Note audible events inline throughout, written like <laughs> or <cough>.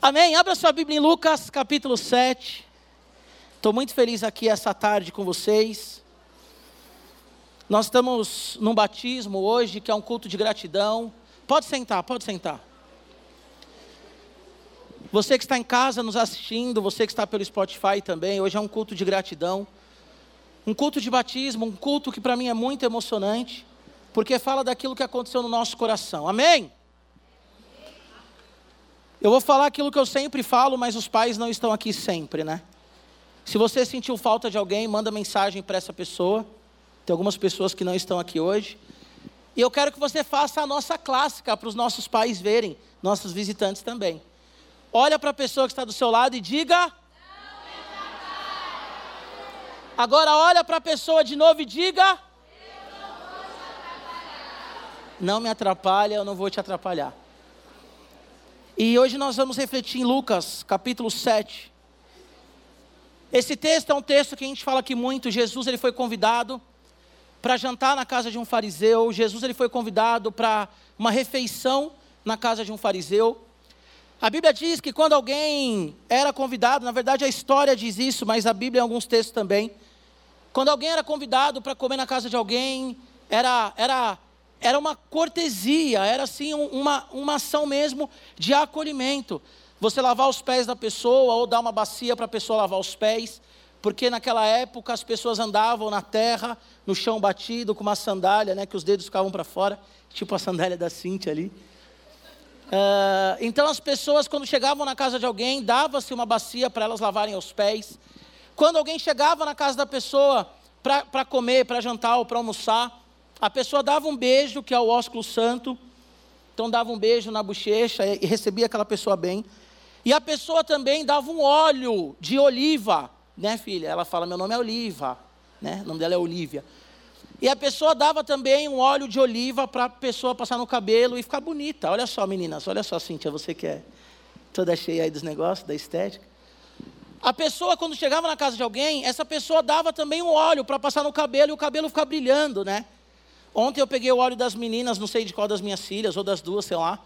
Amém? Abra sua Bíblia em Lucas capítulo 7. Estou muito feliz aqui essa tarde com vocês. Nós estamos num batismo hoje, que é um culto de gratidão. Pode sentar, pode sentar. Você que está em casa nos assistindo, você que está pelo Spotify também, hoje é um culto de gratidão. Um culto de batismo, um culto que para mim é muito emocionante, porque fala daquilo que aconteceu no nosso coração. Amém? Eu vou falar aquilo que eu sempre falo, mas os pais não estão aqui sempre, né? Se você sentiu falta de alguém, manda mensagem para essa pessoa. Tem algumas pessoas que não estão aqui hoje. E eu quero que você faça a nossa clássica para os nossos pais verem, nossos visitantes também. Olha para a pessoa que está do seu lado e diga. Agora olha para a pessoa de novo e diga. Não me atrapalha, eu não vou te atrapalhar. E hoje nós vamos refletir em Lucas, capítulo 7. Esse texto é um texto que a gente fala aqui muito. Jesus ele foi convidado para jantar na casa de um fariseu. Jesus ele foi convidado para uma refeição na casa de um fariseu. A Bíblia diz que quando alguém era convidado, na verdade a história diz isso, mas a Bíblia em alguns textos também. Quando alguém era convidado para comer na casa de alguém, era, era era uma cortesia, era assim uma, uma ação mesmo de acolhimento. Você lavar os pés da pessoa ou dar uma bacia para a pessoa lavar os pés, porque naquela época as pessoas andavam na terra, no chão batido, com uma sandália, né, que os dedos ficavam para fora, tipo a sandália da Cintia ali. Uh, então as pessoas, quando chegavam na casa de alguém, dava-se uma bacia para elas lavarem os pés. Quando alguém chegava na casa da pessoa para comer, para jantar ou para almoçar, a pessoa dava um beijo, que é o ósculo santo, então dava um beijo na bochecha e recebia aquela pessoa bem. E a pessoa também dava um óleo de oliva, né, filha? Ela fala: Meu nome é Oliva, né? O nome dela é Olívia. E a pessoa dava também um óleo de oliva para a pessoa passar no cabelo e ficar bonita. Olha só, meninas, olha só, Cíntia, você que é toda cheia aí dos negócios, da estética. A pessoa, quando chegava na casa de alguém, essa pessoa dava também um óleo para passar no cabelo e o cabelo ficar brilhando, né? Ontem eu peguei o óleo das meninas, não sei de qual das minhas filhas, ou das duas, sei lá.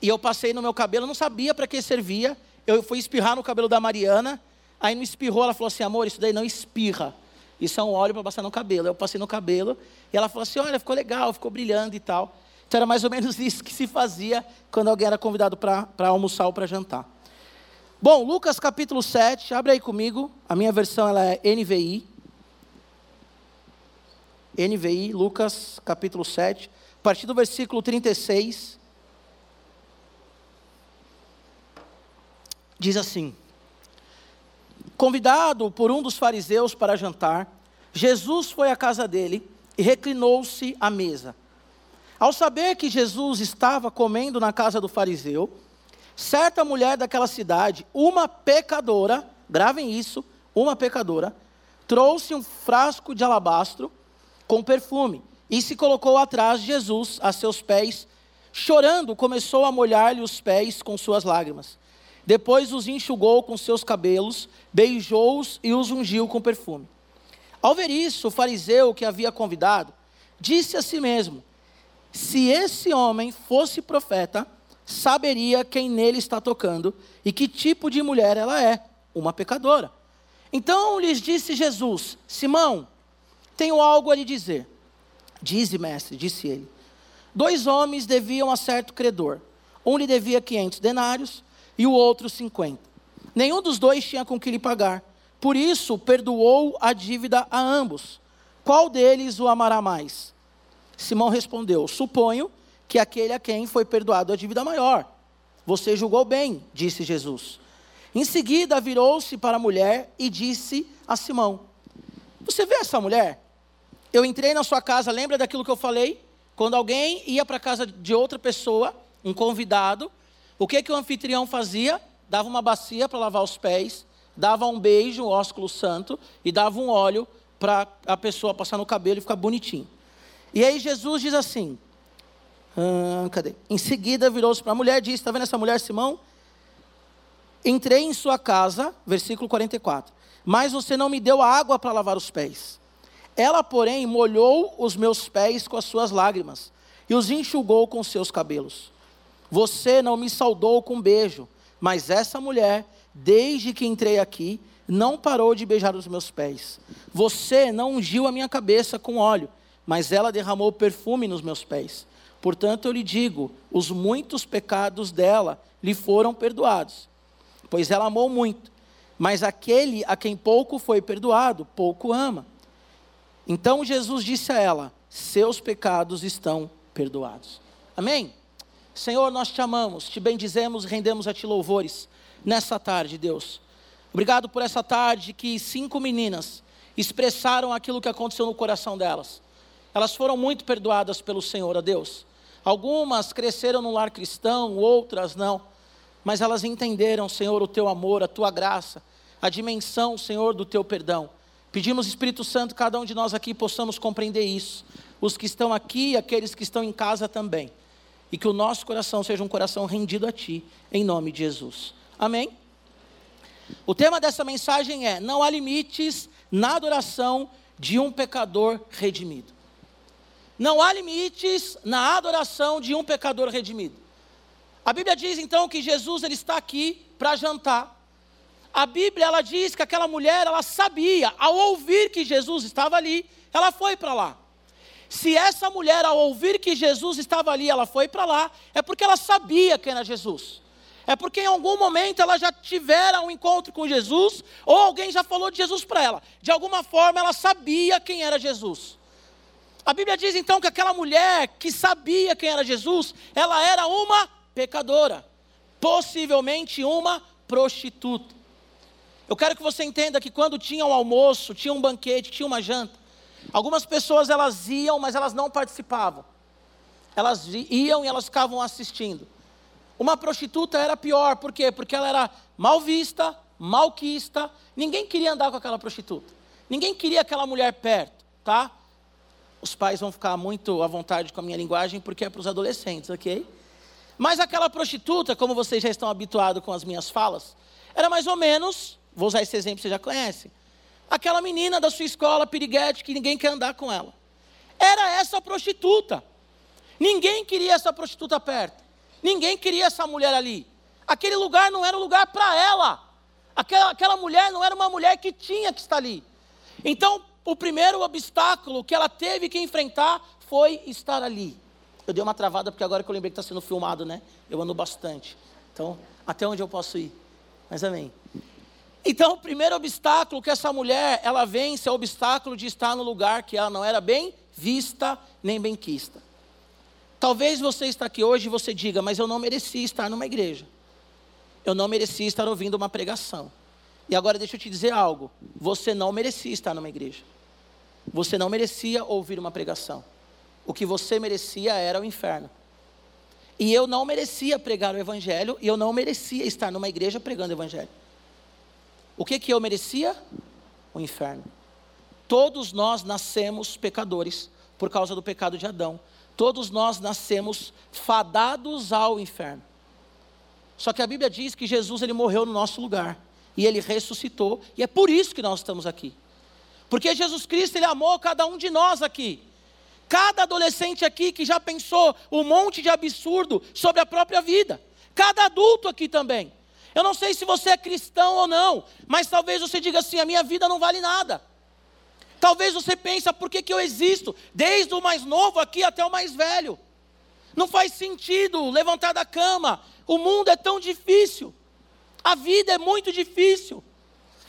E eu passei no meu cabelo, não sabia para que servia. Eu fui espirrar no cabelo da Mariana. Aí não espirrou, ela falou assim: amor, isso daí não espirra. Isso é um óleo para passar no cabelo. Eu passei no cabelo e ela falou assim: olha, ficou legal, ficou brilhando e tal. Então era mais ou menos <laughs> isso que se fazia quando alguém era convidado para almoçar ou para jantar. Bom, Lucas capítulo 7, abre aí comigo. A minha versão ela é NVI. NVI, Lucas capítulo 7, a partir do versículo 36. Diz assim: Convidado por um dos fariseus para jantar, Jesus foi à casa dele e reclinou-se à mesa. Ao saber que Jesus estava comendo na casa do fariseu, certa mulher daquela cidade, uma pecadora, gravem isso, uma pecadora, trouxe um frasco de alabastro com perfume, e se colocou atrás de Jesus, a seus pés, chorando, começou a molhar-lhe os pés com suas lágrimas. Depois os enxugou com seus cabelos, beijou-os e os ungiu com perfume. Ao ver isso, o fariseu que havia convidado disse a si mesmo: Se esse homem fosse profeta, saberia quem nele está tocando e que tipo de mulher ela é, uma pecadora. Então lhes disse Jesus: Simão, tenho algo a lhe dizer. Dize, mestre, disse ele. Dois homens deviam a certo credor. Um lhe devia quinhentos denários e o outro cinquenta. Nenhum dos dois tinha com que lhe pagar. Por isso, perdoou a dívida a ambos. Qual deles o amará mais? Simão respondeu: Suponho que aquele a quem foi perdoado a dívida maior. Você julgou bem, disse Jesus. Em seguida, virou-se para a mulher e disse a Simão: Você vê essa mulher? Eu entrei na sua casa, lembra daquilo que eu falei? Quando alguém ia para a casa de outra pessoa, um convidado, o que, que o anfitrião fazia? Dava uma bacia para lavar os pés, dava um beijo, um ósculo santo, e dava um óleo para a pessoa passar no cabelo e ficar bonitinho. E aí Jesus diz assim: hum, cadê? Em seguida virou-se para a mulher e disse: Está vendo essa mulher, Simão? Entrei em sua casa, versículo 44, mas você não me deu água para lavar os pés. Ela, porém, molhou os meus pés com as suas lágrimas e os enxugou com seus cabelos. Você não me saudou com beijo, Mas essa mulher, desde que entrei aqui, não parou de beijar os meus pés. Você não ungiu a minha cabeça com óleo, mas ela derramou perfume nos meus pés. Portanto, eu lhe digo: os muitos pecados dela lhe foram perdoados, pois ela amou muito. Mas aquele a quem pouco foi perdoado, pouco ama. Então Jesus disse a ela: Seus pecados estão perdoados. Amém? Senhor, nós te amamos, te bendizemos rendemos a ti louvores nessa tarde, Deus. Obrigado por essa tarde que cinco meninas expressaram aquilo que aconteceu no coração delas. Elas foram muito perdoadas pelo Senhor, a Deus. Algumas cresceram no lar cristão, outras não. Mas elas entenderam, Senhor, o teu amor, a tua graça, a dimensão, Senhor, do teu perdão. Pedimos, Espírito Santo, cada um de nós aqui possamos compreender isso. Os que estão aqui e aqueles que estão em casa também. E que o nosso coração seja um coração rendido a Ti, em nome de Jesus. Amém? O tema dessa mensagem é: não há limites na adoração de um pecador redimido. Não há limites na adoração de um pecador redimido. A Bíblia diz então que Jesus ele está aqui para jantar. A Bíblia ela diz que aquela mulher ela sabia, ao ouvir que Jesus estava ali, ela foi para lá. Se essa mulher ao ouvir que Jesus estava ali, ela foi para lá, é porque ela sabia quem era Jesus. É porque em algum momento ela já tivera um encontro com Jesus, ou alguém já falou de Jesus para ela. De alguma forma ela sabia quem era Jesus. A Bíblia diz então que aquela mulher que sabia quem era Jesus, ela era uma pecadora, possivelmente uma prostituta. Eu quero que você entenda que quando tinha um almoço, tinha um banquete, tinha uma janta, algumas pessoas elas iam, mas elas não participavam. Elas iam e elas ficavam assistindo. Uma prostituta era pior, por quê? Porque ela era mal vista, malquista, ninguém queria andar com aquela prostituta. Ninguém queria aquela mulher perto, tá? Os pais vão ficar muito à vontade com a minha linguagem porque é para os adolescentes, ok? Mas aquela prostituta, como vocês já estão habituados com as minhas falas, era mais ou menos, vou usar esse exemplo, vocês já conhecem, aquela menina da sua escola piriguete que ninguém quer andar com ela. Era essa prostituta. Ninguém queria essa prostituta perto. Ninguém queria essa mulher ali. Aquele lugar não era um lugar para ela. Aquela, aquela mulher não era uma mulher que tinha que estar ali. Então, o primeiro obstáculo que ela teve que enfrentar foi estar ali. Eu dei uma travada porque agora que eu lembrei que está sendo filmado, né? Eu ando bastante. Então, até onde eu posso ir? Mas amém. Então, o primeiro obstáculo que essa mulher ela vence é o obstáculo de estar no lugar que ela não era bem vista nem bem quista. Talvez você está aqui hoje e você diga, mas eu não merecia estar numa igreja. Eu não merecia estar ouvindo uma pregação. E agora deixa eu te dizer algo. Você não merecia estar numa igreja. Você não merecia ouvir uma pregação. O que você merecia era o inferno. E eu não merecia pregar o evangelho e eu não merecia estar numa igreja pregando o evangelho. O que que eu merecia? O inferno. Todos nós nascemos pecadores por causa do pecado de Adão. Todos nós nascemos fadados ao inferno. Só que a Bíblia diz que Jesus ele morreu no nosso lugar e ele ressuscitou, e é por isso que nós estamos aqui. Porque Jesus Cristo ele amou cada um de nós aqui. Cada adolescente aqui que já pensou um monte de absurdo sobre a própria vida. Cada adulto aqui também. Eu não sei se você é cristão ou não, mas talvez você diga assim: a minha vida não vale nada. Talvez você pense, por que, que eu existo? Desde o mais novo aqui até o mais velho. Não faz sentido levantar da cama. O mundo é tão difícil. A vida é muito difícil.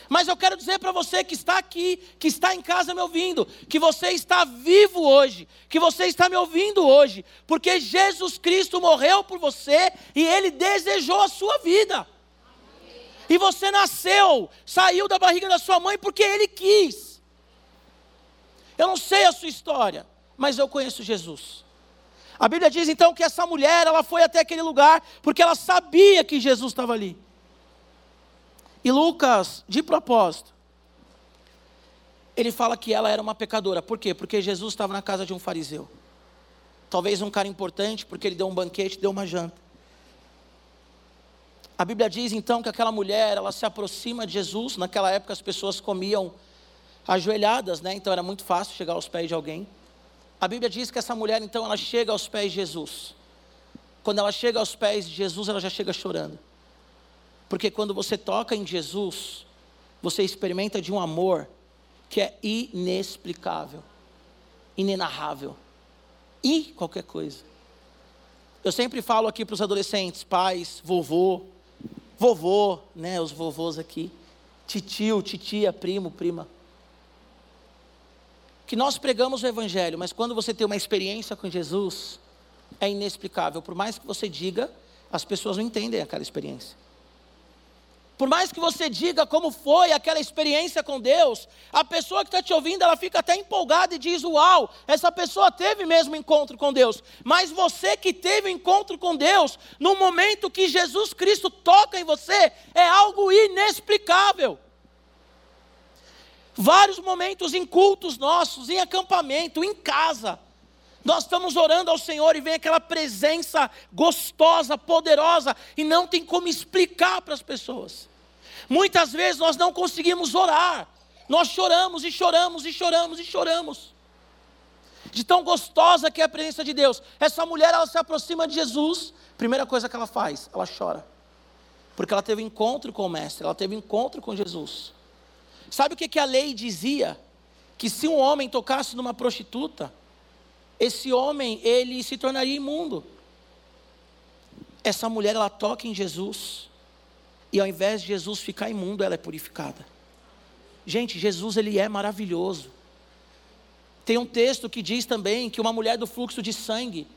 Mas eu quero dizer para você que está aqui, que está em casa me ouvindo, que você está vivo hoje, que você está me ouvindo hoje, porque Jesus Cristo morreu por você e ele desejou a sua vida. E você nasceu, saiu da barriga da sua mãe porque ele quis. Eu não sei a sua história, mas eu conheço Jesus. A Bíblia diz então que essa mulher, ela foi até aquele lugar porque ela sabia que Jesus estava ali. E Lucas, de propósito, ele fala que ela era uma pecadora. Por quê? Porque Jesus estava na casa de um fariseu. Talvez um cara importante, porque ele deu um banquete, deu uma janta. A Bíblia diz então que aquela mulher, ela se aproxima de Jesus. Naquela época as pessoas comiam ajoelhadas, né? Então era muito fácil chegar aos pés de alguém. A Bíblia diz que essa mulher, então, ela chega aos pés de Jesus. Quando ela chega aos pés de Jesus, ela já chega chorando. Porque quando você toca em Jesus, você experimenta de um amor que é inexplicável, inenarrável, e qualquer coisa. Eu sempre falo aqui para os adolescentes, pais, vovô, vovô, né, os vovôs aqui, titio, titia, primo, prima. Que nós pregamos o evangelho, mas quando você tem uma experiência com Jesus, é inexplicável. Por mais que você diga, as pessoas não entendem aquela experiência. Por mais que você diga como foi aquela experiência com Deus, a pessoa que está te ouvindo, ela fica até empolgada e diz: Uau, essa pessoa teve mesmo encontro com Deus. Mas você que teve encontro com Deus, no momento que Jesus Cristo toca em você, é algo inexplicável. Vários momentos em cultos nossos, em acampamento, em casa, nós estamos orando ao Senhor e vem aquela presença gostosa, poderosa, e não tem como explicar para as pessoas. Muitas vezes nós não conseguimos orar, nós choramos e choramos e choramos e choramos. De tão gostosa que é a presença de Deus. Essa mulher, ela se aproxima de Jesus, primeira coisa que ela faz, ela chora. Porque ela teve encontro com o Mestre, ela teve encontro com Jesus. Sabe o que, que a lei dizia? Que se um homem tocasse numa prostituta, esse homem, ele se tornaria imundo. Essa mulher, ela toca em Jesus, e ao invés de Jesus ficar imundo, ela é purificada. Gente, Jesus, ele é maravilhoso. Tem um texto que diz também que uma mulher do fluxo de sangue,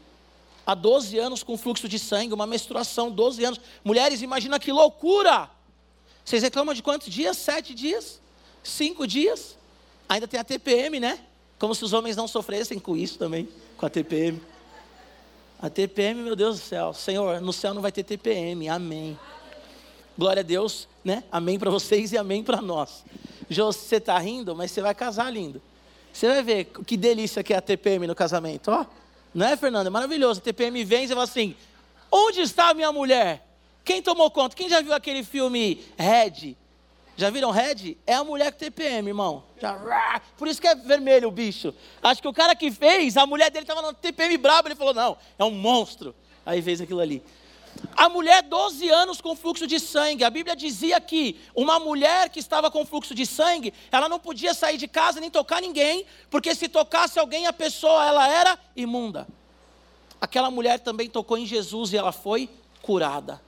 há 12 anos com fluxo de sangue, uma menstruação, 12 anos. Mulheres, imagina que loucura! Vocês reclamam de quantos dias? Sete dias? Cinco dias? Ainda tem a TPM, né? Como se os homens não sofressem com isso também, com a TPM. A TPM, meu Deus do céu. Senhor, no céu não vai ter TPM. Amém. Glória a Deus, né? Amém para vocês e amém para nós. Jô, você está rindo, mas você vai casar lindo. Você vai ver que delícia que é a TPM no casamento, ó. Não é, Fernando? É maravilhoso. A TPM vem e você fala assim: onde está a minha mulher? Quem tomou conta? Quem já viu aquele filme Red? Já viram Red? É a mulher com TPM, irmão. Já, por isso que é vermelho o bicho. Acho que o cara que fez, a mulher dele estava no TPM brabo, ele falou: não, é um monstro. Aí fez aquilo ali. A mulher, 12 anos com fluxo de sangue. A Bíblia dizia que uma mulher que estava com fluxo de sangue, ela não podia sair de casa nem tocar ninguém, porque se tocasse alguém, a pessoa ela era imunda. Aquela mulher também tocou em Jesus e ela foi curada.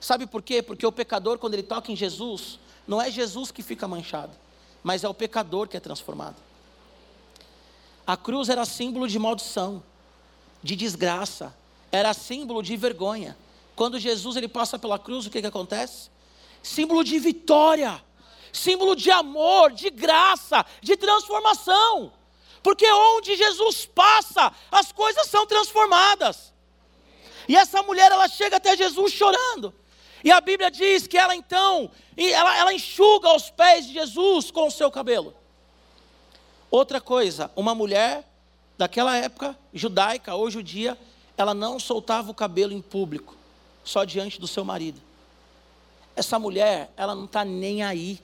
Sabe por quê? Porque o pecador, quando ele toca em Jesus, não é Jesus que fica manchado, mas é o pecador que é transformado. A cruz era símbolo de maldição, de desgraça, era símbolo de vergonha. Quando Jesus ele passa pela cruz, o que, que acontece? Símbolo de vitória, símbolo de amor, de graça, de transformação. Porque onde Jesus passa, as coisas são transformadas. E essa mulher, ela chega até Jesus chorando. E a Bíblia diz que ela então, ela, ela enxuga os pés de Jesus com o seu cabelo. Outra coisa, uma mulher daquela época, judaica ou judia, ela não soltava o cabelo em público, só diante do seu marido. Essa mulher, ela não está nem aí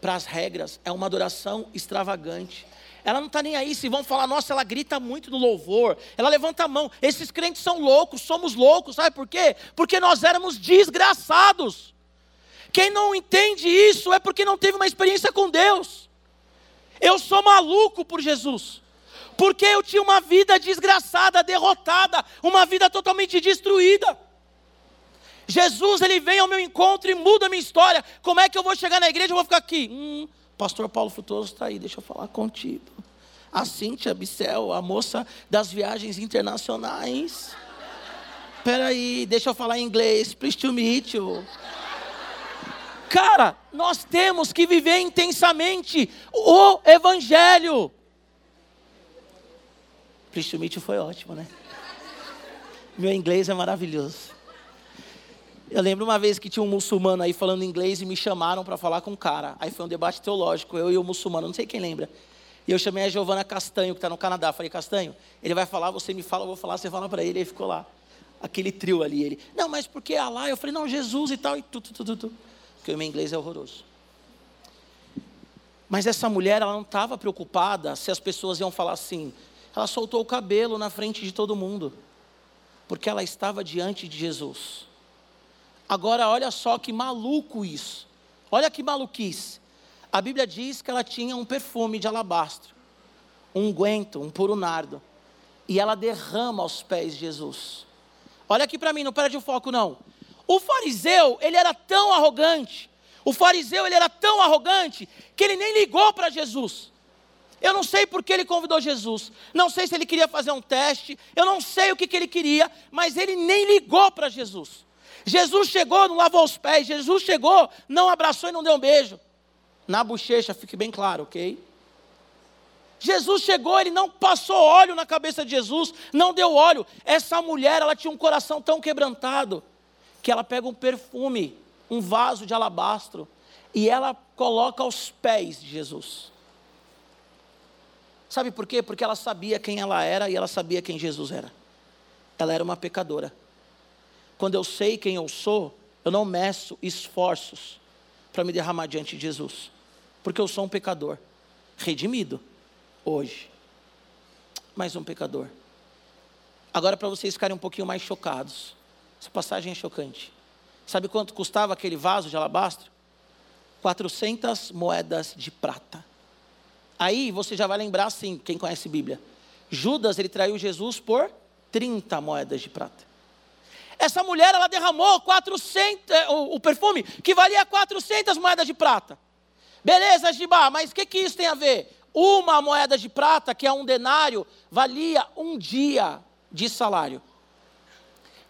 para as regras, é uma adoração extravagante. Ela não está nem aí se vão falar, nossa, ela grita muito no louvor, ela levanta a mão. Esses crentes são loucos, somos loucos, sabe por quê? Porque nós éramos desgraçados. Quem não entende isso é porque não teve uma experiência com Deus. Eu sou maluco por Jesus, porque eu tinha uma vida desgraçada, derrotada, uma vida totalmente destruída. Jesus, ele vem ao meu encontro e muda a minha história. Como é que eu vou chegar na igreja e vou ficar aqui? Hum, pastor Paulo Frutuoso está aí, deixa eu falar contigo. A Cíntia Bicel, a moça das viagens internacionais. Espera aí, deixa eu falar em inglês. Please to meet you. Cara, nós temos que viver intensamente o Evangelho. Please to meet you foi ótimo, né? Meu inglês é maravilhoso. Eu lembro uma vez que tinha um muçulmano aí falando inglês e me chamaram para falar com um cara. Aí foi um debate teológico, eu e o muçulmano, não sei quem lembra. E eu chamei a Giovana Castanho, que está no Canadá. Falei, Castanho, ele vai falar, você me fala, eu vou falar, você fala para ele. Aí ficou lá, aquele trio ali. Ele, não, mas por que Allah? Eu falei, não, Jesus e tal, e tu, tu, tu, tu, tu. Porque o meu inglês é horroroso. Mas essa mulher, ela não estava preocupada se as pessoas iam falar assim. Ela soltou o cabelo na frente de todo mundo. Porque ela estava diante de Jesus Agora, olha só que maluco isso. Olha que maluquice. A Bíblia diz que ela tinha um perfume de alabastro, um unguento, um puro nardo. E ela derrama aos pés de Jesus. Olha aqui para mim, não perde o foco não. O fariseu, ele era tão arrogante. O fariseu, ele era tão arrogante que ele nem ligou para Jesus. Eu não sei por que ele convidou Jesus. Não sei se ele queria fazer um teste. Eu não sei o que, que ele queria. Mas ele nem ligou para Jesus. Jesus chegou, não lavou os pés. Jesus chegou, não abraçou e não deu um beijo. Na bochecha, fique bem claro, ok? Jesus chegou, ele não passou óleo na cabeça de Jesus, não deu óleo. Essa mulher, ela tinha um coração tão quebrantado que ela pega um perfume, um vaso de alabastro, e ela coloca aos pés de Jesus. Sabe por quê? Porque ela sabia quem ela era e ela sabia quem Jesus era. Ela era uma pecadora. Quando eu sei quem eu sou, eu não meço esforços para me derramar diante de Jesus, porque eu sou um pecador, redimido hoje. Mais um pecador. Agora, para vocês ficarem um pouquinho mais chocados, essa passagem é chocante. Sabe quanto custava aquele vaso de alabastro? 400 moedas de prata. Aí você já vai lembrar assim, quem conhece Bíblia. Judas, ele traiu Jesus por 30 moedas de prata. Essa mulher, ela derramou 400, eh, o, o perfume que valia 400 moedas de prata. Beleza, Gibá, mas o que, que isso tem a ver? Uma moeda de prata, que é um denário, valia um dia de salário.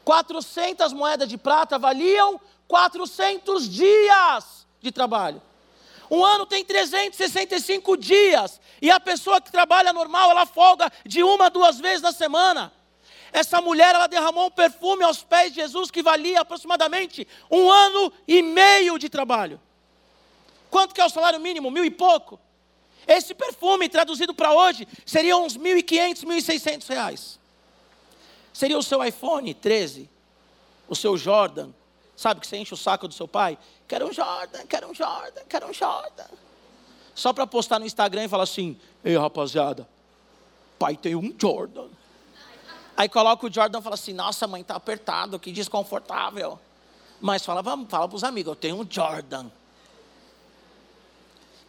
400 moedas de prata valiam 400 dias de trabalho. Um ano tem 365 dias. E a pessoa que trabalha normal, ela folga de uma, duas vezes na semana. Essa mulher, ela derramou um perfume aos pés de Jesus que valia aproximadamente um ano e meio de trabalho. Quanto que é o salário mínimo? Mil e pouco. Esse perfume, traduzido para hoje, seria uns 1.500, 1.600 reais. Seria o seu iPhone 13, o seu Jordan, sabe que você enche o saco do seu pai? Quero um Jordan, quero um Jordan, quero um Jordan. Só para postar no Instagram e falar assim: ei rapaziada, pai tem um Jordan. Aí coloca o Jordan e fala assim: nossa mãe tá apertado, que desconfortável. Mas fala, fala para os amigos: eu tenho um Jordan.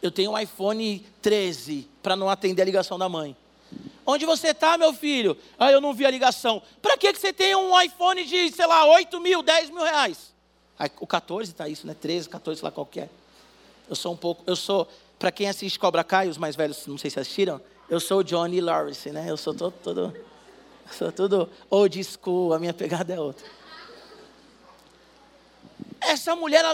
Eu tenho um iPhone 13 para não atender a ligação da mãe. Onde você está, meu filho? Ah, eu não vi a ligação. Para que, que você tem um iPhone de, sei lá, 8 mil, 10 mil reais? o 14 está isso, né? 13, 14, sei lá qualquer. Eu sou um pouco, eu sou, para quem assiste Cobra Kai, os mais velhos, não sei se assistiram, eu sou o Johnny Lawrence, né? Eu sou todo, todo, sou tudo old school, a minha pegada é outra. Essa mulher,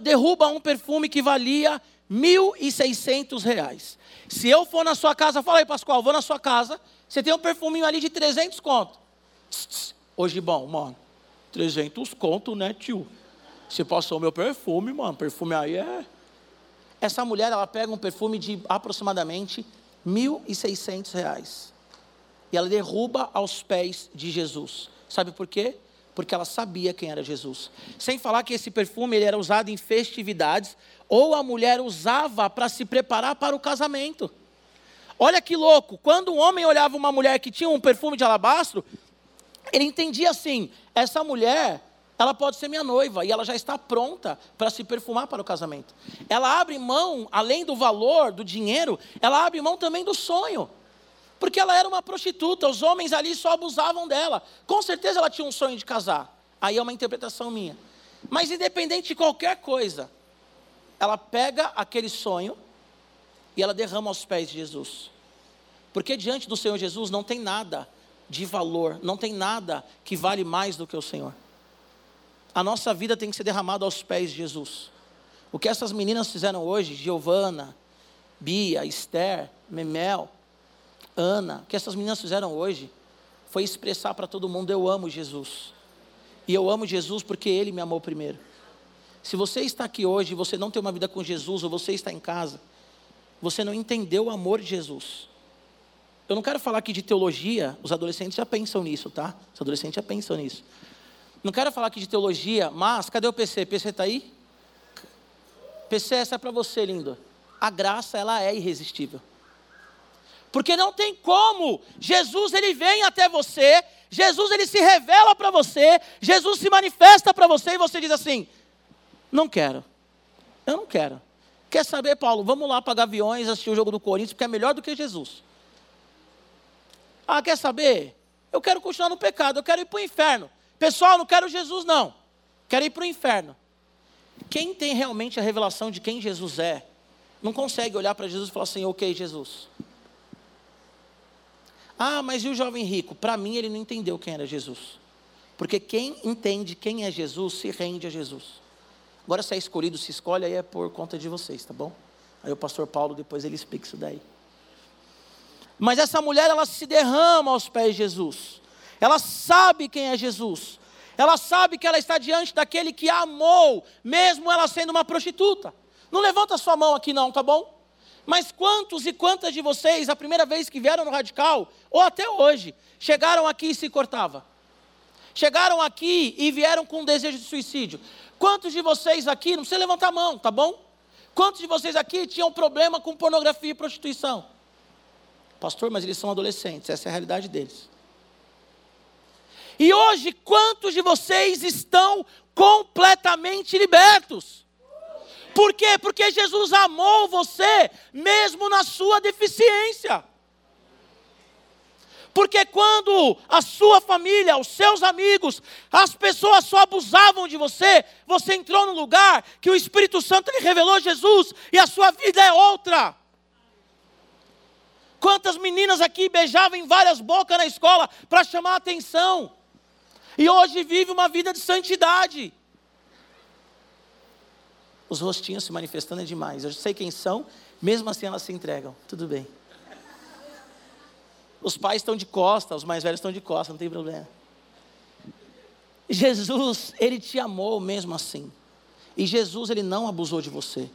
derruba um perfume que valia 1.600 reais. Se eu for na sua casa, fala aí, Pascoal, vou na sua casa, você tem um perfuminho ali de 300 conto. Hoje, bom, mano, 300 conto, né, tio? Você passou meu perfume, mano, perfume aí é... Essa mulher, ela pega um perfume de aproximadamente 1.600 reais. E ela derruba aos pés de Jesus. Sabe por quê? Porque ela sabia quem era Jesus. Sem falar que esse perfume ele era usado em festividades, ou a mulher usava para se preparar para o casamento. Olha que louco, quando um homem olhava uma mulher que tinha um perfume de alabastro, ele entendia assim: essa mulher, ela pode ser minha noiva e ela já está pronta para se perfumar para o casamento. Ela abre mão, além do valor, do dinheiro, ela abre mão também do sonho. Porque ela era uma prostituta, os homens ali só abusavam dela. Com certeza ela tinha um sonho de casar. Aí é uma interpretação minha. Mas independente de qualquer coisa, ela pega aquele sonho e ela derrama aos pés de Jesus. Porque diante do Senhor Jesus não tem nada de valor, não tem nada que vale mais do que o Senhor. A nossa vida tem que ser derramada aos pés de Jesus. O que essas meninas fizeram hoje, Giovana, Bia, Esther, Memel, Ana, o que essas meninas fizeram hoje, foi expressar para todo mundo: eu amo Jesus. E eu amo Jesus porque Ele me amou primeiro. Se você está aqui hoje e você não tem uma vida com Jesus, ou você está em casa, você não entendeu o amor de Jesus. Eu não quero falar aqui de teologia, os adolescentes já pensam nisso, tá? Os adolescentes já pensam nisso. Não quero falar aqui de teologia, mas cadê o PC? PC está aí? PC, essa é para você, lindo. A graça, ela é irresistível. Porque não tem como. Jesus, ele vem até você, Jesus ele se revela para você, Jesus se manifesta para você e você diz assim: não quero, eu não quero. Quer saber, Paulo? Vamos lá para aviões assistir o jogo do Corinthians, porque é melhor do que Jesus. Ah, quer saber? Eu quero continuar no pecado, eu quero ir para o inferno. Pessoal, não quero Jesus, não. Quero ir para o inferno. Quem tem realmente a revelação de quem Jesus é, não consegue olhar para Jesus e falar assim: ok, Jesus. Ah, mas e o jovem rico? Para mim, ele não entendeu quem era Jesus. Porque quem entende quem é Jesus se rende a Jesus. Agora, se é escolhido, se escolhe, aí é por conta de vocês, tá bom? Aí o pastor Paulo, depois ele explica isso daí. Mas essa mulher, ela se derrama aos pés de Jesus. Ela sabe quem é Jesus. Ela sabe que ela está diante daquele que a amou, mesmo ela sendo uma prostituta. Não levanta sua mão aqui não, tá bom? Mas quantos e quantas de vocês, a primeira vez que vieram no Radical, ou até hoje, chegaram aqui e se cortava? Chegaram aqui e vieram com um desejo de suicídio. Quantos de vocês aqui, não precisa levantar a mão, tá bom? Quantos de vocês aqui tinham problema com pornografia e prostituição? Pastor, mas eles são adolescentes, essa é a realidade deles. E hoje, quantos de vocês estão completamente libertos? Por quê? Porque Jesus amou você, mesmo na sua deficiência. Porque quando a sua família, os seus amigos, as pessoas só abusavam de você, você entrou no lugar que o Espírito Santo lhe revelou Jesus e a sua vida é outra. Quantas meninas aqui beijavam em várias bocas na escola para chamar atenção, e hoje vive uma vida de santidade os rostinhos se manifestando é demais. Eu sei quem são, mesmo assim elas se entregam. Tudo bem. Os pais estão de costa, os mais velhos estão de costa, não tem problema. Jesus, ele te amou mesmo assim. E Jesus, ele não abusou de você.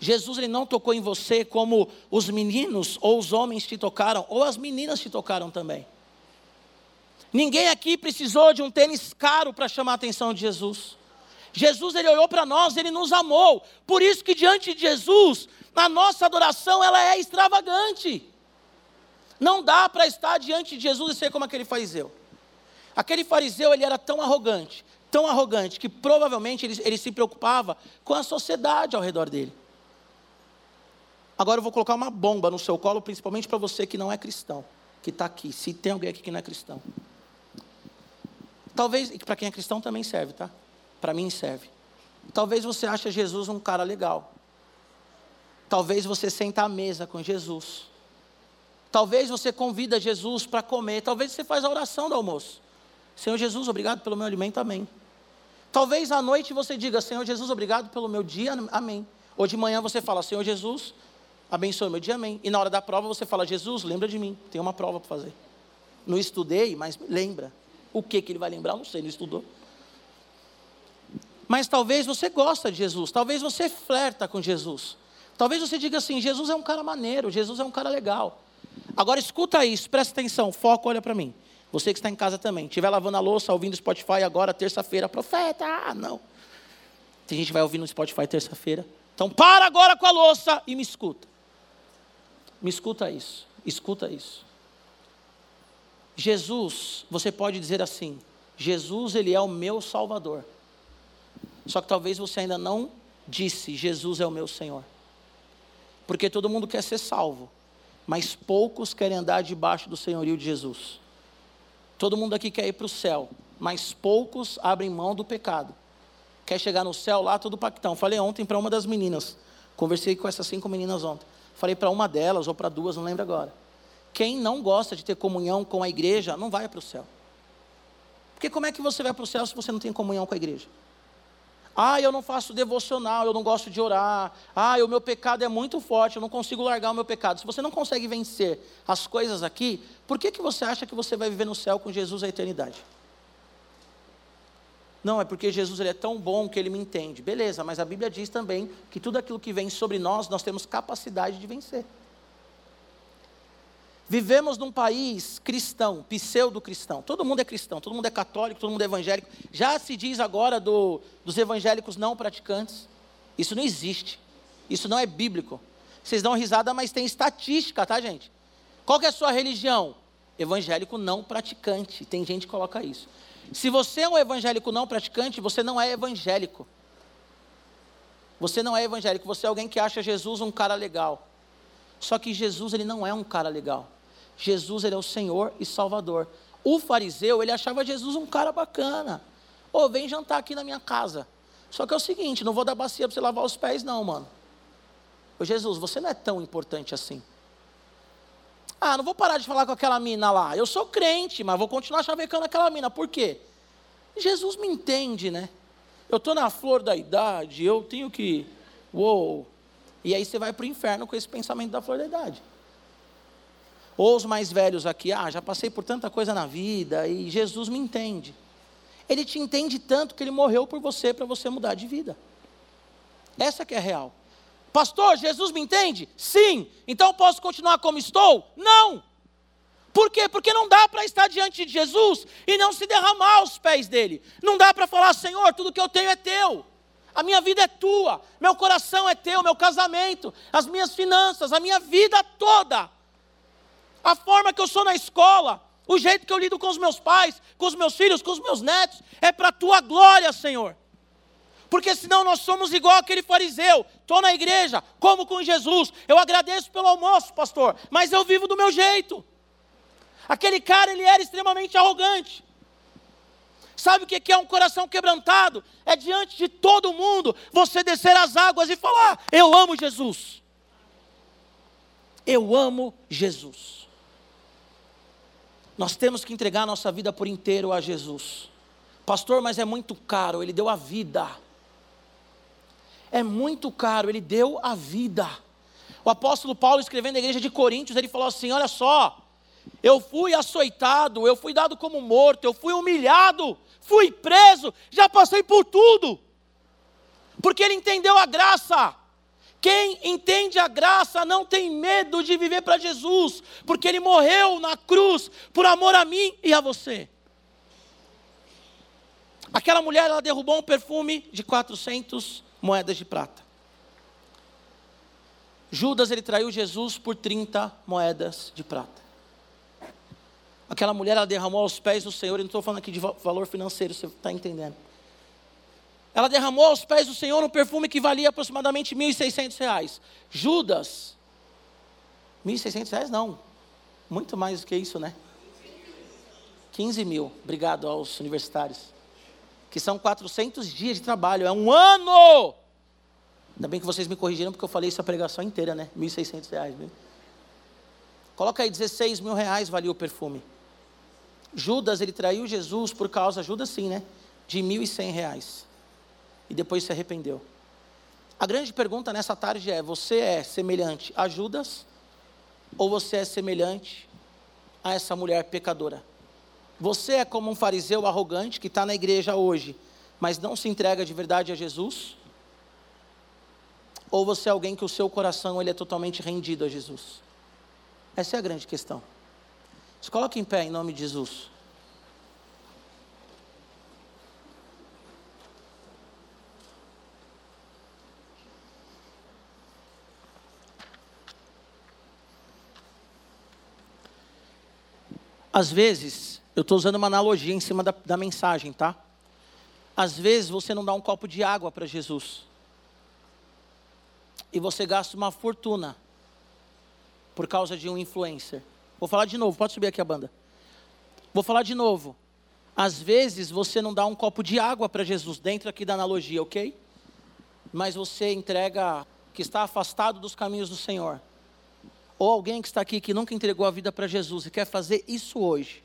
Jesus, ele não tocou em você como os meninos ou os homens te tocaram, ou as meninas te tocaram também. Ninguém aqui precisou de um tênis caro para chamar a atenção de Jesus. Jesus ele olhou para nós, ele nos amou. Por isso que diante de Jesus, a nossa adoração ela é extravagante. Não dá para estar diante de Jesus e ser como aquele fariseu. Aquele fariseu ele era tão arrogante, tão arrogante que provavelmente ele, ele se preocupava com a sociedade ao redor dele. Agora eu vou colocar uma bomba no seu colo, principalmente para você que não é cristão, que está aqui. Se tem alguém aqui que não é cristão. Talvez, para quem é cristão também serve, tá? Para mim serve. Talvez você ache Jesus um cara legal. Talvez você senta à mesa com Jesus. Talvez você convida Jesus para comer. Talvez você faz a oração do almoço. Senhor Jesus, obrigado pelo meu alimento, amém. Talvez à noite você diga, Senhor Jesus, obrigado pelo meu dia, amém. Ou de manhã você fala, Senhor Jesus, abençoe meu dia, amém. E na hora da prova você fala, Jesus, lembra de mim, tem uma prova para fazer. Não estudei, mas lembra. O que, que ele vai lembrar? Não sei, não estudou. Mas talvez você gosta de Jesus, talvez você flerta com Jesus. Talvez você diga assim: Jesus é um cara maneiro, Jesus é um cara legal. Agora escuta isso, presta atenção, foco, olha para mim. Você que está em casa também, estiver lavando a louça, ouvindo Spotify agora, terça-feira, profeta, ah, não. Tem gente que vai ouvir no Spotify terça-feira. Então para agora com a louça e me escuta. Me escuta isso, escuta isso. Jesus, você pode dizer assim: Jesus, ele é o meu Salvador. Só que talvez você ainda não disse: Jesus é o meu Senhor. Porque todo mundo quer ser salvo, mas poucos querem andar debaixo do senhorio de Jesus. Todo mundo aqui quer ir para o céu, mas poucos abrem mão do pecado. Quer chegar no céu lá todo pactão. Falei ontem para uma das meninas, conversei com essas cinco meninas ontem. Falei para uma delas ou para duas, não lembro agora. Quem não gosta de ter comunhão com a igreja não vai para o céu. Porque como é que você vai para o céu se você não tem comunhão com a igreja? Ah, eu não faço devocional, eu não gosto de orar. Ah, o meu pecado é muito forte, eu não consigo largar o meu pecado. Se você não consegue vencer as coisas aqui, por que, que você acha que você vai viver no céu com Jesus a eternidade? Não, é porque Jesus ele é tão bom que ele me entende. Beleza, mas a Bíblia diz também que tudo aquilo que vem sobre nós, nós temos capacidade de vencer. Vivemos num país cristão, pseudo-cristão. Todo mundo é cristão, todo mundo é católico, todo mundo é evangélico. Já se diz agora do, dos evangélicos não praticantes. Isso não existe. Isso não é bíblico. Vocês dão risada, mas tem estatística, tá, gente? Qual é a sua religião? evangélico não praticante. Tem gente que coloca isso. Se você é um evangélico não praticante, você não é evangélico. Você não é evangélico, você é alguém que acha Jesus um cara legal. Só que Jesus ele não é um cara legal. Jesus ele é o Senhor e Salvador. O fariseu, ele achava Jesus um cara bacana. Ô, oh, vem jantar aqui na minha casa. Só que é o seguinte, não vou dar bacia para você lavar os pés não, mano. Ô Jesus, você não é tão importante assim. Ah, não vou parar de falar com aquela mina lá. Eu sou crente, mas vou continuar chavecando aquela mina. Por quê? Jesus me entende, né? Eu estou na flor da idade, eu tenho que. Uou! E aí você vai para o inferno com esse pensamento da flor da idade. Ou os mais velhos aqui, ah, já passei por tanta coisa na vida e Jesus me entende. Ele te entende tanto que ele morreu por você para você mudar de vida. Essa que é real. Pastor, Jesus me entende? Sim. Então posso continuar como estou? Não. Por quê? Porque não dá para estar diante de Jesus e não se derramar aos pés dele. Não dá para falar, Senhor, tudo que eu tenho é teu. A minha vida é tua, meu coração é teu, meu casamento, as minhas finanças, a minha vida toda. A forma que eu sou na escola, o jeito que eu lido com os meus pais, com os meus filhos, com os meus netos, é para a tua glória, Senhor. Porque senão nós somos igual aquele fariseu. Estou na igreja, como com Jesus. Eu agradeço pelo almoço, pastor, mas eu vivo do meu jeito. Aquele cara, ele era extremamente arrogante. Sabe o que é um coração quebrantado? É diante de todo mundo você descer as águas e falar: Eu amo Jesus. Eu amo Jesus. Nós temos que entregar nossa vida por inteiro a Jesus. Pastor, mas é muito caro, ele deu a vida. É muito caro, ele deu a vida. O apóstolo Paulo, escrevendo na igreja de Coríntios, ele falou assim: Olha só, eu fui açoitado, eu fui dado como morto, eu fui humilhado, fui preso, já passei por tudo. Porque ele entendeu a graça. Quem entende a graça não tem medo de viver para Jesus, porque ele morreu na cruz por amor a mim e a você. Aquela mulher, ela derrubou um perfume de 400 moedas de prata. Judas, ele traiu Jesus por 30 moedas de prata. Aquela mulher, ela derramou aos pés do Senhor, eu não estou falando aqui de valor financeiro, você está entendendo. Ela derramou aos pés do Senhor um perfume que valia aproximadamente 1.600 reais. Judas, 1.600 reais não, muito mais do que isso, né? 15 mil, obrigado aos universitários. Que são 400 dias de trabalho, é um ano! Ainda bem que vocês me corrigiram, porque eu falei isso a pregação inteira, né? 1.600 reais. Viu? Coloca aí, 16 mil reais valia o perfume. Judas, ele traiu Jesus por causa, Judas sim, né? De 1.100 reais. E depois se arrependeu. A grande pergunta nessa tarde é: você é semelhante a Judas? Ou você é semelhante a essa mulher pecadora? Você é como um fariseu arrogante que está na igreja hoje, mas não se entrega de verdade a Jesus? Ou você é alguém que o seu coração ele é totalmente rendido a Jesus? Essa é a grande questão. Se coloque em pé em nome de Jesus. Às vezes, eu estou usando uma analogia em cima da, da mensagem, tá? Às vezes você não dá um copo de água para Jesus. E você gasta uma fortuna por causa de um influencer. Vou falar de novo, pode subir aqui a banda. Vou falar de novo. Às vezes você não dá um copo de água para Jesus, dentro aqui da analogia, ok? Mas você entrega que está afastado dos caminhos do Senhor. Ou alguém que está aqui que nunca entregou a vida para Jesus e quer fazer isso hoje,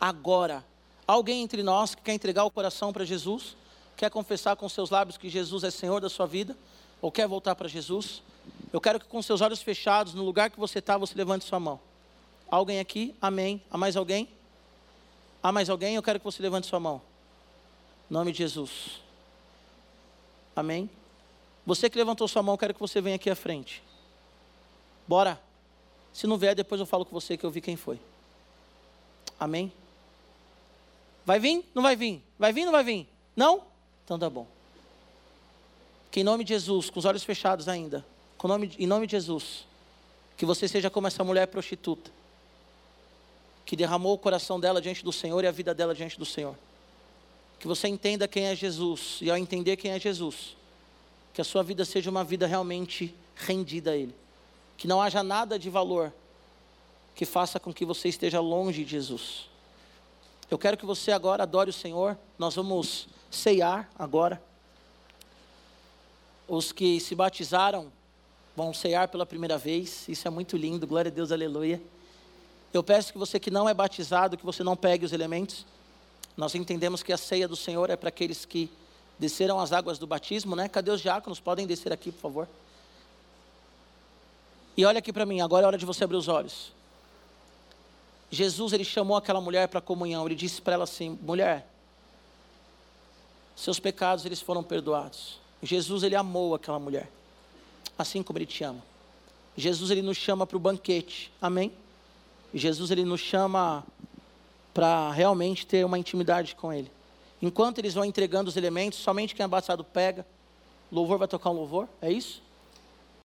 agora. Alguém entre nós que quer entregar o coração para Jesus, quer confessar com seus lábios que Jesus é Senhor da sua vida, ou quer voltar para Jesus? Eu quero que com seus olhos fechados, no lugar que você está, você levante sua mão. Alguém aqui? Amém. Há mais alguém? Há mais alguém? Eu quero que você levante sua mão. Em nome de Jesus. Amém. Você que levantou sua mão, eu quero que você venha aqui à frente. Bora. Se não vier, depois eu falo com você que eu vi quem foi. Amém? Vai vir? Não vai vir? Vai vir? Não vai vir? Não? Então tá bom. Que em nome de Jesus, com os olhos fechados ainda, nome, em nome de Jesus, que você seja como essa mulher prostituta que derramou o coração dela diante do Senhor e a vida dela diante do Senhor. Que você entenda quem é Jesus, e ao entender quem é Jesus, que a sua vida seja uma vida realmente rendida a Ele. Que não haja nada de valor que faça com que você esteja longe de Jesus. Eu quero que você agora adore o Senhor. Nós vamos ceiar agora. Os que se batizaram vão ceiar pela primeira vez. Isso é muito lindo. Glória a Deus, aleluia. Eu peço que você que não é batizado, que você não pegue os elementos. Nós entendemos que a ceia do Senhor é para aqueles que desceram as águas do batismo, né? Cadê os diáconos? Podem descer aqui, por favor. E olha aqui para mim, agora é hora de você abrir os olhos. Jesus, ele chamou aquela mulher para comunhão. Ele disse para ela assim: mulher, seus pecados eles foram perdoados. Jesus, ele amou aquela mulher, assim como ele te ama. Jesus, ele nos chama para o banquete, amém? Jesus, ele nos chama para realmente ter uma intimidade com ele. Enquanto eles vão entregando os elementos, somente quem é batizado pega. Louvor vai tocar um louvor, é isso?